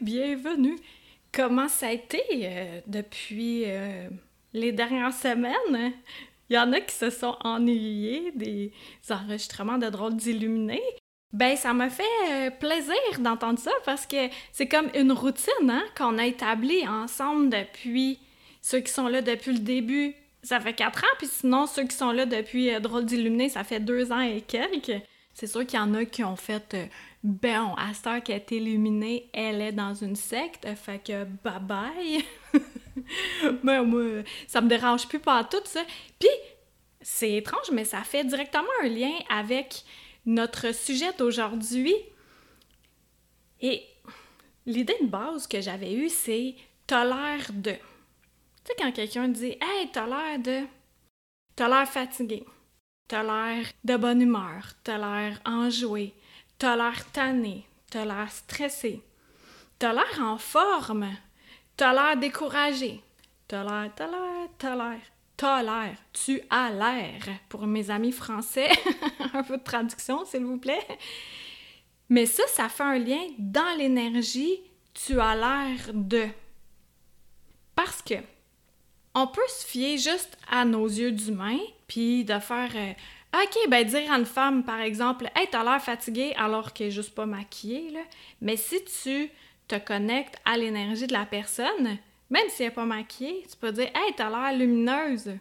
bienvenue! Comment ça a été euh, depuis euh, les dernières semaines? Il y en a qui se sont ennuyés des enregistrements de drôles d'illuminés. Ben, ça m'a fait euh, plaisir d'entendre ça parce que c'est comme une routine hein, qu'on a établie ensemble depuis ceux qui sont là depuis le début. Ça fait quatre ans, puis sinon, ceux qui sont là depuis Drôle d'illuminé, ça fait deux ans et quelques. C'est sûr qu'il y en a qui ont fait Bon, à cette heure qui est illuminée, elle est dans une secte, fait que bye bye. mais moi, ça me dérange plus pas tout ça. Puis, c'est étrange, mais ça fait directement un lien avec notre sujet d'aujourd'hui. Et l'idée de base que j'avais eue, c'est l'air de. Tu sais, quand quelqu'un dit Hey, l'air de. T'as l'air fatigué. T'as l'air de bonne humeur. T'as l'air enjoué. T'as l'air tanné. T'as l'air stressé. T'as l'air en forme. T'as l'air découragé. T'as l'air, t'as l'air, t'as l'air. T'as l'air. Tu as l'air. Pour mes amis français, un peu de traduction, s'il vous plaît. Mais ça, ça fait un lien dans l'énergie. Tu as l'air de. Parce que on peut se fier juste à nos yeux d'humain, puis de faire euh, OK, ben dire à une femme, par exemple, Hey, t'as l'air fatiguée alors qu'elle est juste pas maquillée. Mais si tu te connectes à l'énergie de la personne, même si elle n'est pas maquillée, tu peux dire Hey, t'as l'air lumineuse,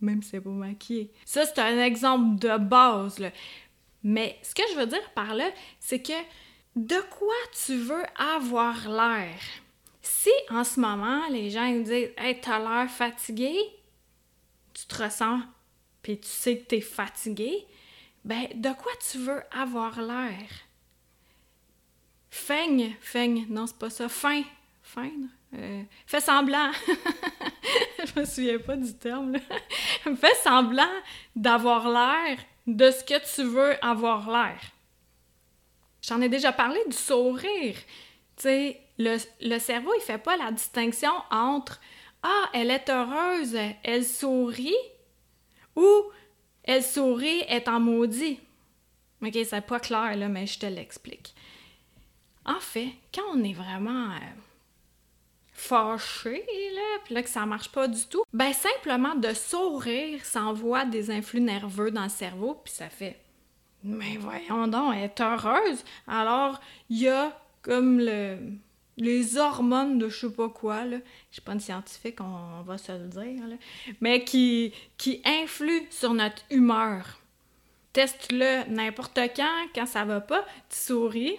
même si elle n'est pas maquillée. Ça, c'est un exemple de base. Mais ce que je veux dire par là, c'est que de quoi tu veux avoir l'air? Si en ce moment, les gens ils disent Hey, t'as l'air fatigué, tu te ressens, puis tu sais que t'es fatigué, ben de quoi tu veux avoir l'air? Feigne, feigne, non, c'est pas ça. Fin, feindre? Euh, fais semblant. je me souviens pas du terme, fais semblant d'avoir l'air de ce que tu veux avoir l'air. J'en ai déjà parlé du sourire. Tu le, cerveau, il fait pas la distinction entre Ah, elle est heureuse, elle sourit, ou elle sourit, est en maudit. Ok, c'est pas clair, là, mais je te l'explique. En fait, quand on est vraiment euh, fâché, là, puis là que ça marche pas du tout, ben simplement de sourire, ça envoie des influx nerveux dans le cerveau, puis ça fait mais voyons donc, elle est heureuse. Alors, il y a comme le, les hormones de je sais pas quoi, là. Je suis pas une scientifique, on, va se le dire. Mais qui, qui influent sur notre humeur. Teste-le n'importe quand, quand ça va pas, tu souris.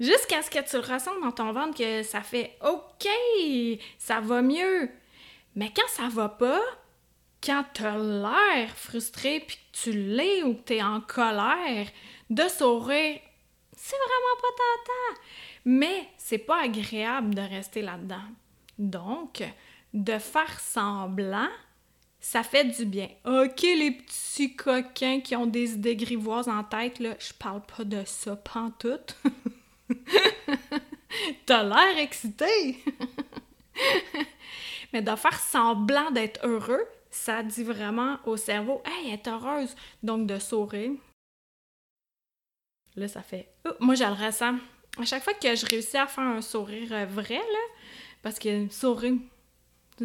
Jusqu'à ce que tu le ressentes dans ton ventre que ça fait OK, ça va mieux. Mais quand ça va pas, quand t'as l'air frustré puis que tu l'es ou que t'es en colère, de sourire, c'est vraiment pas tentant. Mais c'est pas agréable de rester là-dedans. Donc, de faire semblant, ça fait du bien. OK, les petits coquins qui ont des idées grivoises en tête, là, je parle pas de ça pantoute. T'as l'air excité! Mais de faire semblant d'être heureux, ça dit vraiment au cerveau Hey, elle est heureuse! Donc de sourire. Là, ça fait. Moi, je le ressens. À chaque fois que je réussis à faire un sourire euh, vrai, là, parce que sourire,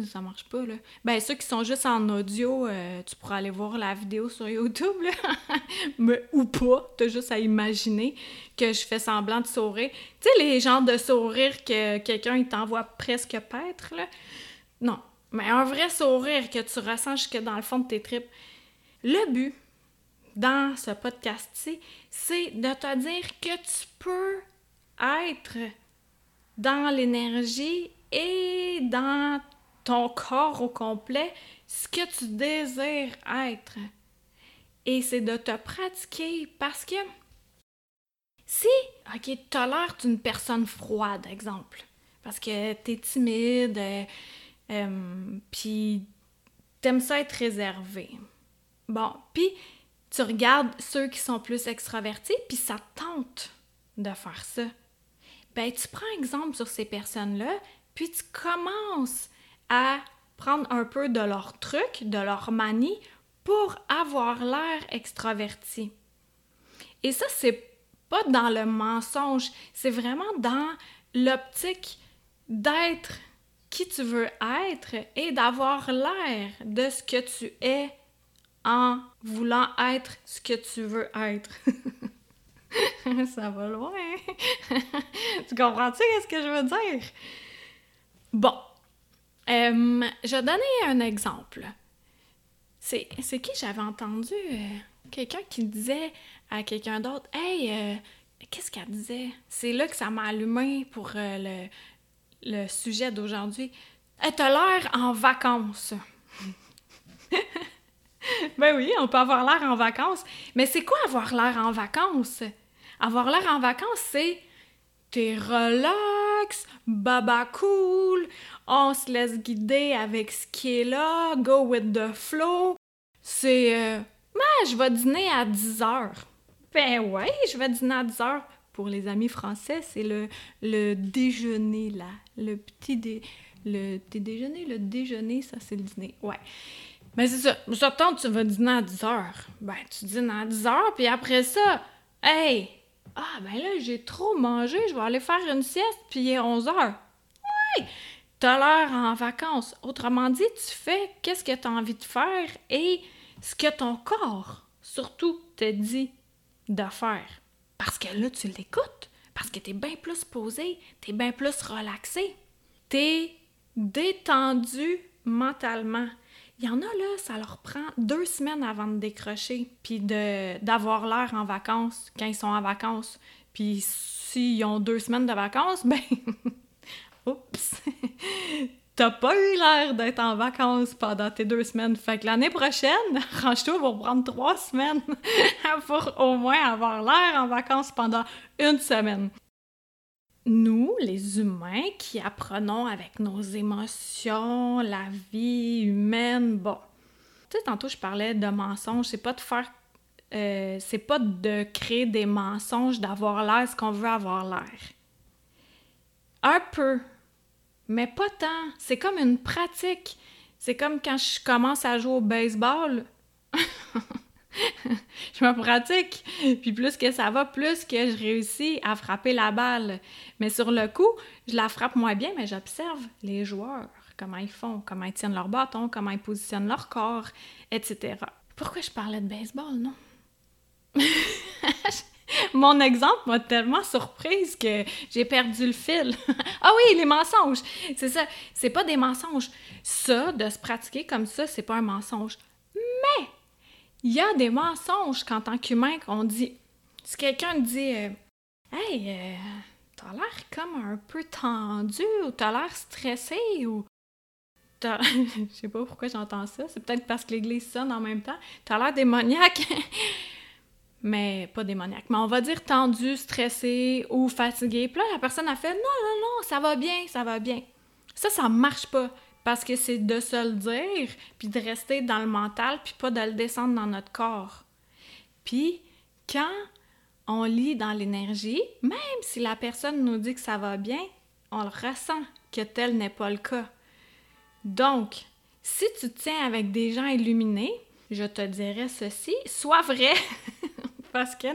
ça marche pas, là. Ben, ceux qui sont juste en audio, euh, tu pourras aller voir la vidéo sur YouTube, là. Mais, ou pas, t'as juste à imaginer que je fais semblant de sourire. Tu sais, les genres de sourire que quelqu'un, il t'envoie presque paître, là. Non. Mais un vrai sourire que tu ressens jusque dans le fond de tes tripes. Le but dans ce podcast-ci, c'est de te dire que tu peux être dans l'énergie et dans ton corps au complet ce que tu désires être. Et c'est de te pratiquer parce que Si, OK, t'as l'air d'une personne froide, exemple, parce que t'es timide, euh, euh, puis t'aimes ça être réservé. Bon, puis tu regardes ceux qui sont plus extravertis, puis ça tente de faire ça. Ben, tu prends exemple sur ces personnes-là, puis tu commences à prendre un peu de leur truc, de leur manie, pour avoir l'air extraverti. Et ça, c'est pas dans le mensonge, c'est vraiment dans l'optique d'être qui tu veux être et d'avoir l'air de ce que tu es en voulant être ce que tu veux être. Ça va loin. tu comprends-tu ce que je veux dire? Bon. Euh, je vais donner un exemple. C'est, qui j'avais entendu? Euh, quelqu'un qui disait à quelqu'un d'autre Hey, euh, qu'est-ce qu'elle disait? C'est là que ça m'a allumé pour le, sujet d'aujourd'hui. Hey, t'as l'air en vacances. ben oui, on peut avoir l'air en vacances. Mais c'est quoi avoir l'air en vacances? Avoir l'air en vacances, c'est t'es relax, baba cool, on se laisse guider avec ce qui est là, go with the flow. C'est euh, je vais dîner à 10 heures. Ben ouais, je vais dîner à 10 heures. Pour les amis français, c'est le, le déjeuner là, le petit dé, le déjeuner, le déjeuner, ça c'est le dîner. Ouais. Mais c'est ça. J'attends, tu vas dîner à 10 heures. Ben, tu dînes à 10 heures, puis après ça, hey, ah, ben là, j'ai trop mangé, je vais aller faire une sieste, puis il est 11 heures. Ouais! T'as l'air en vacances. Autrement dit, tu fais qu'est-ce que tu as envie de faire et ce que ton corps, surtout, te dit de faire. Parce que là, tu l'écoutes. Parce que t'es bien plus posé, t'es bien plus relaxé. T'es détendu mentalement. Il y en a, là, ça leur prend deux semaines avant de décrocher, puis d'avoir l'air en vacances quand ils sont en vacances. Puis s'ils ont deux semaines de vacances, ben, oups, t'as pas eu l'air d'être en vacances pendant tes deux semaines. Fait que l'année prochaine, range-toi pour prendre trois semaines pour au moins avoir l'air en vacances pendant une semaine nous, les humains, qui apprenons avec nos émotions, la vie humaine, bon. Tu sais, tantôt, je parlais de mensonges. C'est pas de faire. Euh, c'est pas de créer des mensonges, d'avoir l'air ce qu'on veut avoir l'air. Un peu, mais pas tant. C'est comme une pratique. C'est comme quand je commence à jouer au baseball. je me pratique. Puis plus que ça va, plus que je réussis à frapper la balle. Mais sur le coup, je la frappe moins bien, mais j'observe les joueurs, comment ils font, comment ils tiennent leur bâton, comment ils positionnent leur corps, etc. Pourquoi je parlais de baseball, non? Mon exemple m'a tellement surprise que j'ai perdu le fil. ah oui, les mensonges! C'est ça, c'est pas des mensonges. Ça, de se pratiquer comme ça, c'est pas un mensonge. Il y a des mensonges qu'en tant qu'humain qu'on dit. Si quelqu'un dit euh, Hey, euh, t'as l'air comme un peu tendu ou t'as l'air stressé ou. Je sais pas pourquoi j'entends ça. C'est peut-être parce que l'église sonne en même temps. T'as l'air démoniaque. mais pas démoniaque. Mais on va dire tendu, stressé ou fatigué. Puis là, la personne a fait Non, non, non, ça va bien, ça va bien. Ça, ça marche pas. Parce que c'est de se le dire, puis de rester dans le mental, puis pas de le descendre dans notre corps. Puis, quand on lit dans l'énergie, même si la personne nous dit que ça va bien, on le ressent que tel n'est pas le cas. Donc, si tu tiens avec des gens illuminés, je te dirais ceci, sois vrai. Parce que,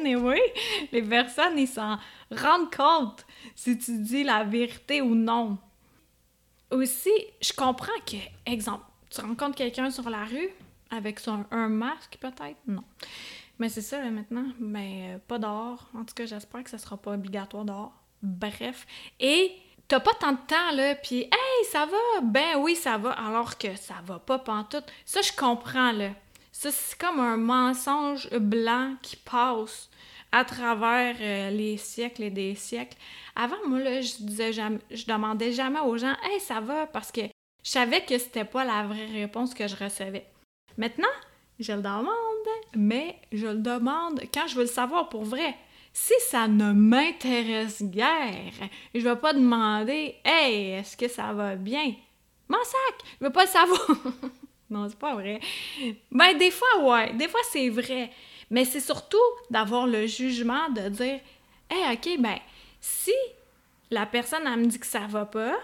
les personnes, ils s'en rendent compte si tu dis la vérité ou non aussi, je comprends que, exemple, tu rencontres quelqu'un sur la rue avec son, un masque, peut-être? Non. Mais c'est ça, là, maintenant. Mais euh, pas dehors. En tout cas, j'espère que ça sera pas obligatoire dehors. Bref. Et t'as pas tant de temps, là, puis « Hey, ça va? » Ben oui, ça va, alors que ça va pas pantoute. Ça, je comprends, là. Ça, c'est comme un mensonge blanc qui passe à travers euh, les siècles et des siècles. Avant, moi, là, je disais je demandais jamais aux gens Hey, ça va parce que je savais que c'était pas la vraie réponse que je recevais. Maintenant, je le demande, mais je le demande quand je veux le savoir pour vrai. Si ça ne m'intéresse guère, je vais pas demander Hey, est-ce que ça va bien? Mon sac! Je veux pas le savoir! non, c'est pas vrai. Ben, des fois, ouais. Des fois, c'est vrai. Mais c'est surtout d'avoir le jugement de dire Hey, OK, ben, si la personne, elle me dit que ça va pas,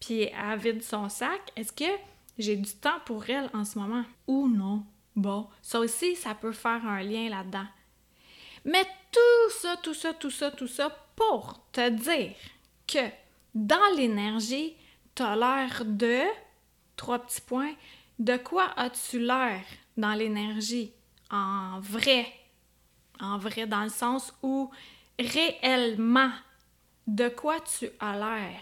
puis elle vide son sac, est-ce que j'ai du temps pour elle en ce moment? Ou non? Bon, ça aussi, ça peut faire un lien là-dedans. Mais tout ça, tout ça, tout ça, tout ça pour te dire que dans l'énergie, tu as l'air de, trois petits points, de quoi as-tu l'air dans l'énergie? En vrai. En vrai, dans le sens où réellement, de quoi tu as l'air?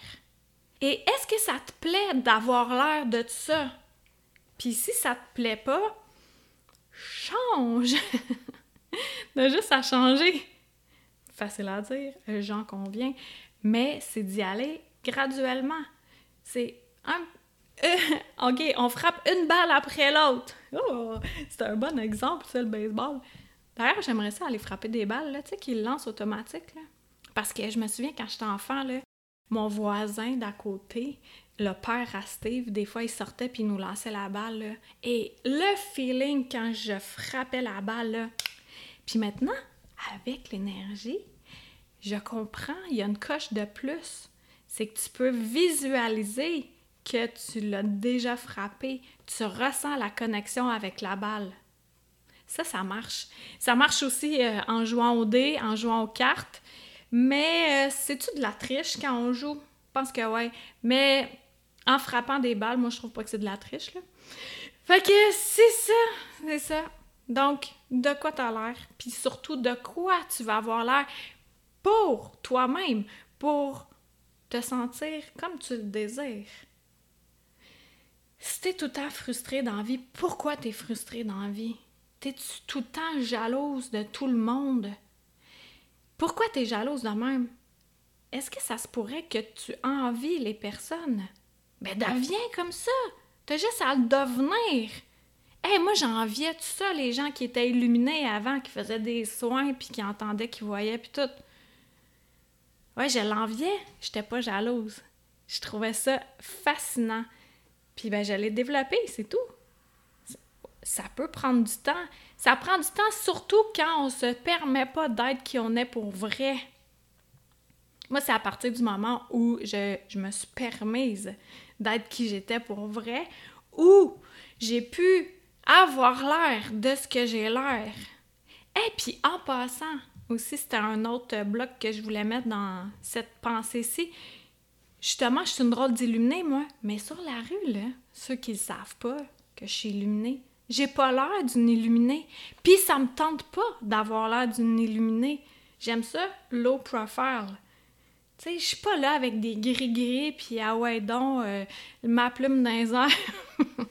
Et est-ce que ça te plaît d'avoir l'air de ça? Puis si ça te plaît pas, change! de juste à changer. Facile à dire, j'en conviens, mais c'est d'y aller graduellement. C'est un. Ok, on frappe une balle après l'autre. Oh, c'est un bon exemple, ça, le baseball. D'ailleurs, j'aimerais ça aller frapper des balles, là, tu sais, qu'ils lancent automatique, là. Parce que je me souviens, quand j'étais enfant, mon voisin d'à côté, le père à Steve, des fois, il sortait puis il nous lançait la balle. Et le feeling quand je frappais la balle, puis maintenant, avec l'énergie, je comprends, il y a une coche de plus. C'est que tu peux visualiser que tu l'as déjà frappé. Tu ressens la connexion avec la balle. Ça, ça marche. Ça marche aussi euh, en jouant au dé, en jouant aux cartes. Mais euh, c'est-tu de la triche quand on joue? Je pense que ouais. Mais en frappant des balles, moi, je trouve pas que c'est de la triche, là. Fait que c'est ça, c'est ça. Donc, de quoi tu as l'air, puis surtout de quoi tu vas avoir l'air pour toi-même, pour te sentir comme tu le désires. Si t'es tout le temps frustré dans la vie, pourquoi t'es frustré dans la vie? T'es-tu tout le temps jalouse de tout le monde? Pourquoi t'es jalouse de même? Est-ce que ça se pourrait que tu envies les personnes? Ben, deviens comme ça! T'as juste à le devenir! Hey, moi, j'enviais tout ça, les gens qui étaient illuminés avant, qui faisaient des soins, puis qui entendaient, qui voyaient, puis tout. Ouais, je l'enviais, j'étais pas jalouse. Je trouvais ça fascinant. Puis ben, je l'ai développé, c'est tout. Ça peut prendre du temps. Ça prend du temps, surtout quand on se permet pas d'être qui on est pour vrai. Moi, c'est à partir du moment où je, je me suis permise d'être qui j'étais pour vrai, où j'ai pu avoir l'air de ce que j'ai l'air. Et puis en passant, aussi c'était un autre bloc que je voulais mettre dans cette pensée-ci. Justement, je suis une drôle d'illuminée, moi. Mais sur la rue, là, ceux qui ne savent pas que je suis illuminée, j'ai pas l'air d'une illuminée. Puis ça me tente pas d'avoir l'air d'une illuminée. J'aime ça, low profile. Tu sais, je suis pas là avec des gris-gris, puis ah ouais donc, euh, ma plume dans les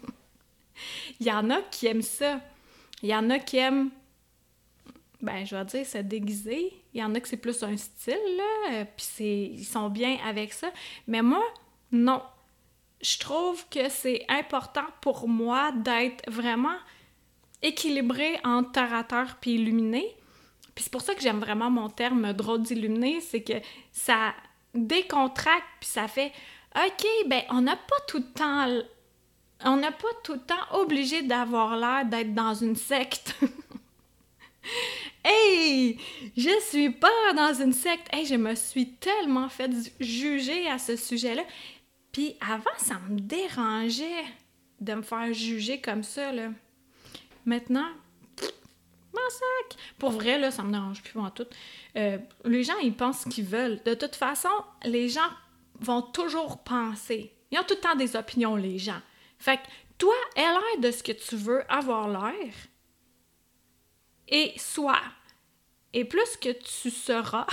Il y en a qui aiment ça. Il y en a qui aiment, ben, je vais dire, se déguiser. Il y en a que c'est plus un style, là, euh, puis ils sont bien avec ça. Mais moi, non. Je trouve que c'est important pour moi d'être vraiment équilibré entre terre puis illuminé. Puis c'est pour ça que j'aime vraiment mon terme drôle d'illuminé, c'est que ça décontracte puis ça fait OK, ben on n'a pas tout le temps on n'est pas tout le temps obligé d'avoir l'air d'être dans une secte. hey, je suis pas dans une secte. Hey, je me suis tellement fait juger à ce sujet-là. Puis avant, ça me dérangeait de me faire juger comme ça. Maintenant, mon sac! Pour vrai, là, ça me dérange plus en tout. Euh, les gens, ils pensent ce qu'ils veulent. De toute façon, les gens vont toujours penser. Ils ont tout le temps des opinions, les gens. Fait que toi, aie l'air de ce que tu veux avoir l'air et sois. Et plus que tu seras,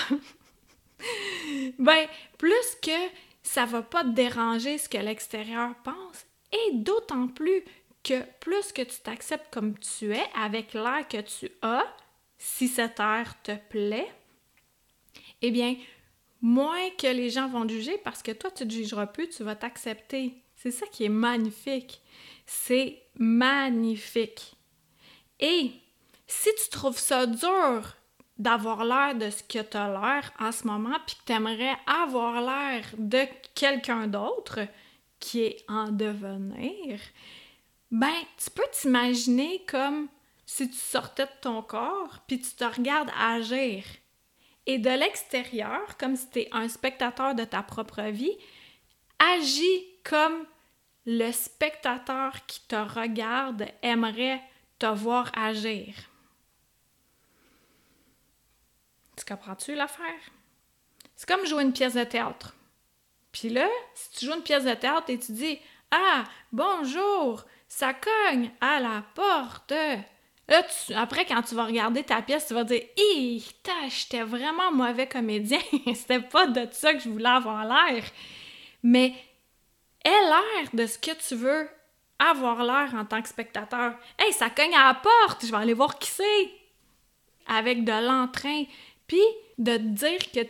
ben, plus que ça va pas te déranger ce que l'extérieur pense. Et d'autant plus que plus que tu t'acceptes comme tu es, avec l'air que tu as, si cet air te plaît, eh bien, moins que les gens vont juger parce que toi, tu te jugeras plus, tu vas t'accepter. C'est ça qui est magnifique. C'est magnifique. Et si tu trouves ça dur d'avoir l'air de ce que tu as l'air en ce moment, puis que tu aimerais avoir l'air de quelqu'un d'autre qui est en devenir, ben, tu peux t'imaginer comme si tu sortais de ton corps, puis tu te regardes agir. Et de l'extérieur, comme si tu es un spectateur de ta propre vie, agis comme le spectateur qui te regarde aimerait te voir agir. Tu comprends-tu l'affaire? C'est comme jouer une pièce de théâtre. Puis là, si tu joues une pièce de théâtre et tu dis Ah, bonjour, ça cogne à la porte. Là, après, quand tu vas regarder ta pièce, tu vas dire Hé, j'étais vraiment mauvais comédien. C'était pas de ça que je voulais avoir l'air. Mais aie l'air de ce que tu veux avoir l'air en tant que spectateur. Hey, ça cogne à la porte, je vais aller voir qui c'est. Avec de l'entrain. Puis de te dire que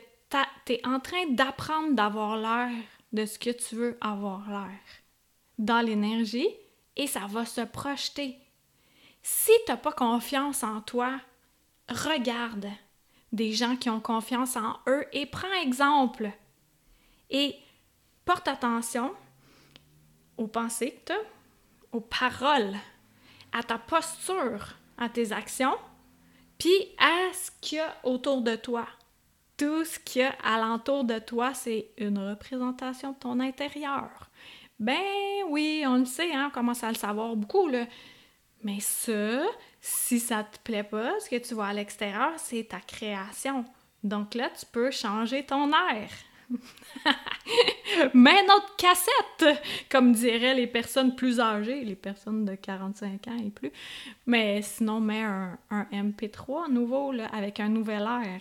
tu es en train d'apprendre d'avoir l'air de ce que tu veux avoir l'air dans l'énergie et ça va se projeter. Si tu n'as pas confiance en toi, regarde des gens qui ont confiance en eux et prends exemple. Et porte attention aux pensées que tu as, aux paroles, à ta posture, à tes actions, puis à ce qu'il y a autour de toi. Tout ce qu'il y a alentour de toi, c'est une représentation de ton intérieur. Ben oui, on le sait, hein, on commence à le savoir beaucoup, là. Mais ça, si ça te plaît pas, ce que tu vois à l'extérieur, c'est ta création. Donc là, tu peux changer ton air. Mets notre cassette, comme diraient les personnes plus âgées, les personnes de 45 ans et plus. Mais sinon, mets un, MP3 nouveau, avec un nouvel air.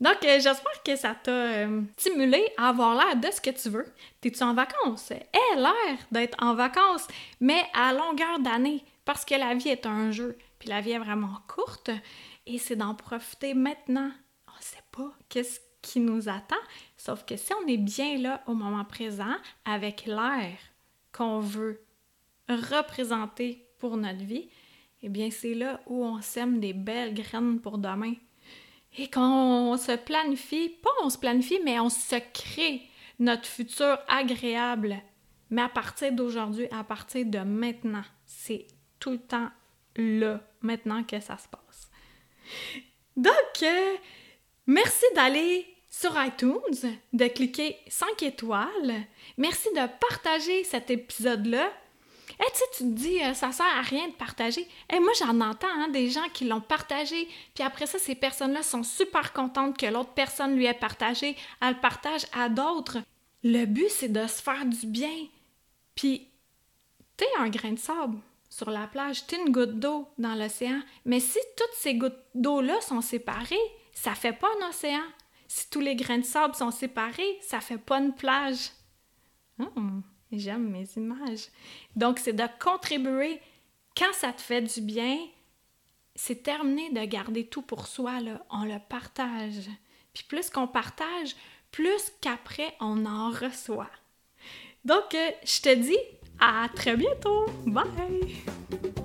Donc, euh, j'espère que ça t'a euh, stimulé à avoir l'air de ce que tu veux. T'es-tu en vacances? Aie l'air d'être en vacances, mais à longueur d'année, parce que la vie est un jeu, puis la vie est vraiment courte, et c'est d'en profiter maintenant. On sait pas qu'est-ce qui nous attend, sauf que si on est bien là au moment présent, avec l'air qu'on veut représenter pour notre vie, eh bien, c'est là où on sème des belles graines pour demain et qu'on se planifie, pas on se planifie, mais on se crée notre futur agréable. Mais à partir d'aujourd'hui, à partir de maintenant, c'est tout le temps là, maintenant que ça se passe. Donc, euh, merci d'aller sur iTunes, de cliquer 5 étoiles. Merci de partager cet épisode-là et tu sais, tu te dis, euh, ça sert à rien de partager. Et moi, j'en entends hein, des gens qui l'ont partagé, puis après ça, ces personnes-là sont super contentes que l'autre personne lui ait partagé. Elle partage à d'autres. Le but, c'est de se faire du bien. Puis, t'es un grain de sable sur la plage, t'es une goutte d'eau dans l'océan. Mais si toutes ces gouttes d'eau-là sont séparées, ça fait pas un océan. Si tous les grains de sable sont séparés, ça fait pas une plage. Hum. J'aime mes images. Donc, c'est de contribuer quand ça te fait du bien. C'est terminé de garder tout pour soi. On le partage. Puis plus qu'on partage, plus qu'après, on en reçoit. Donc, euh, je te dis à très bientôt. Bye!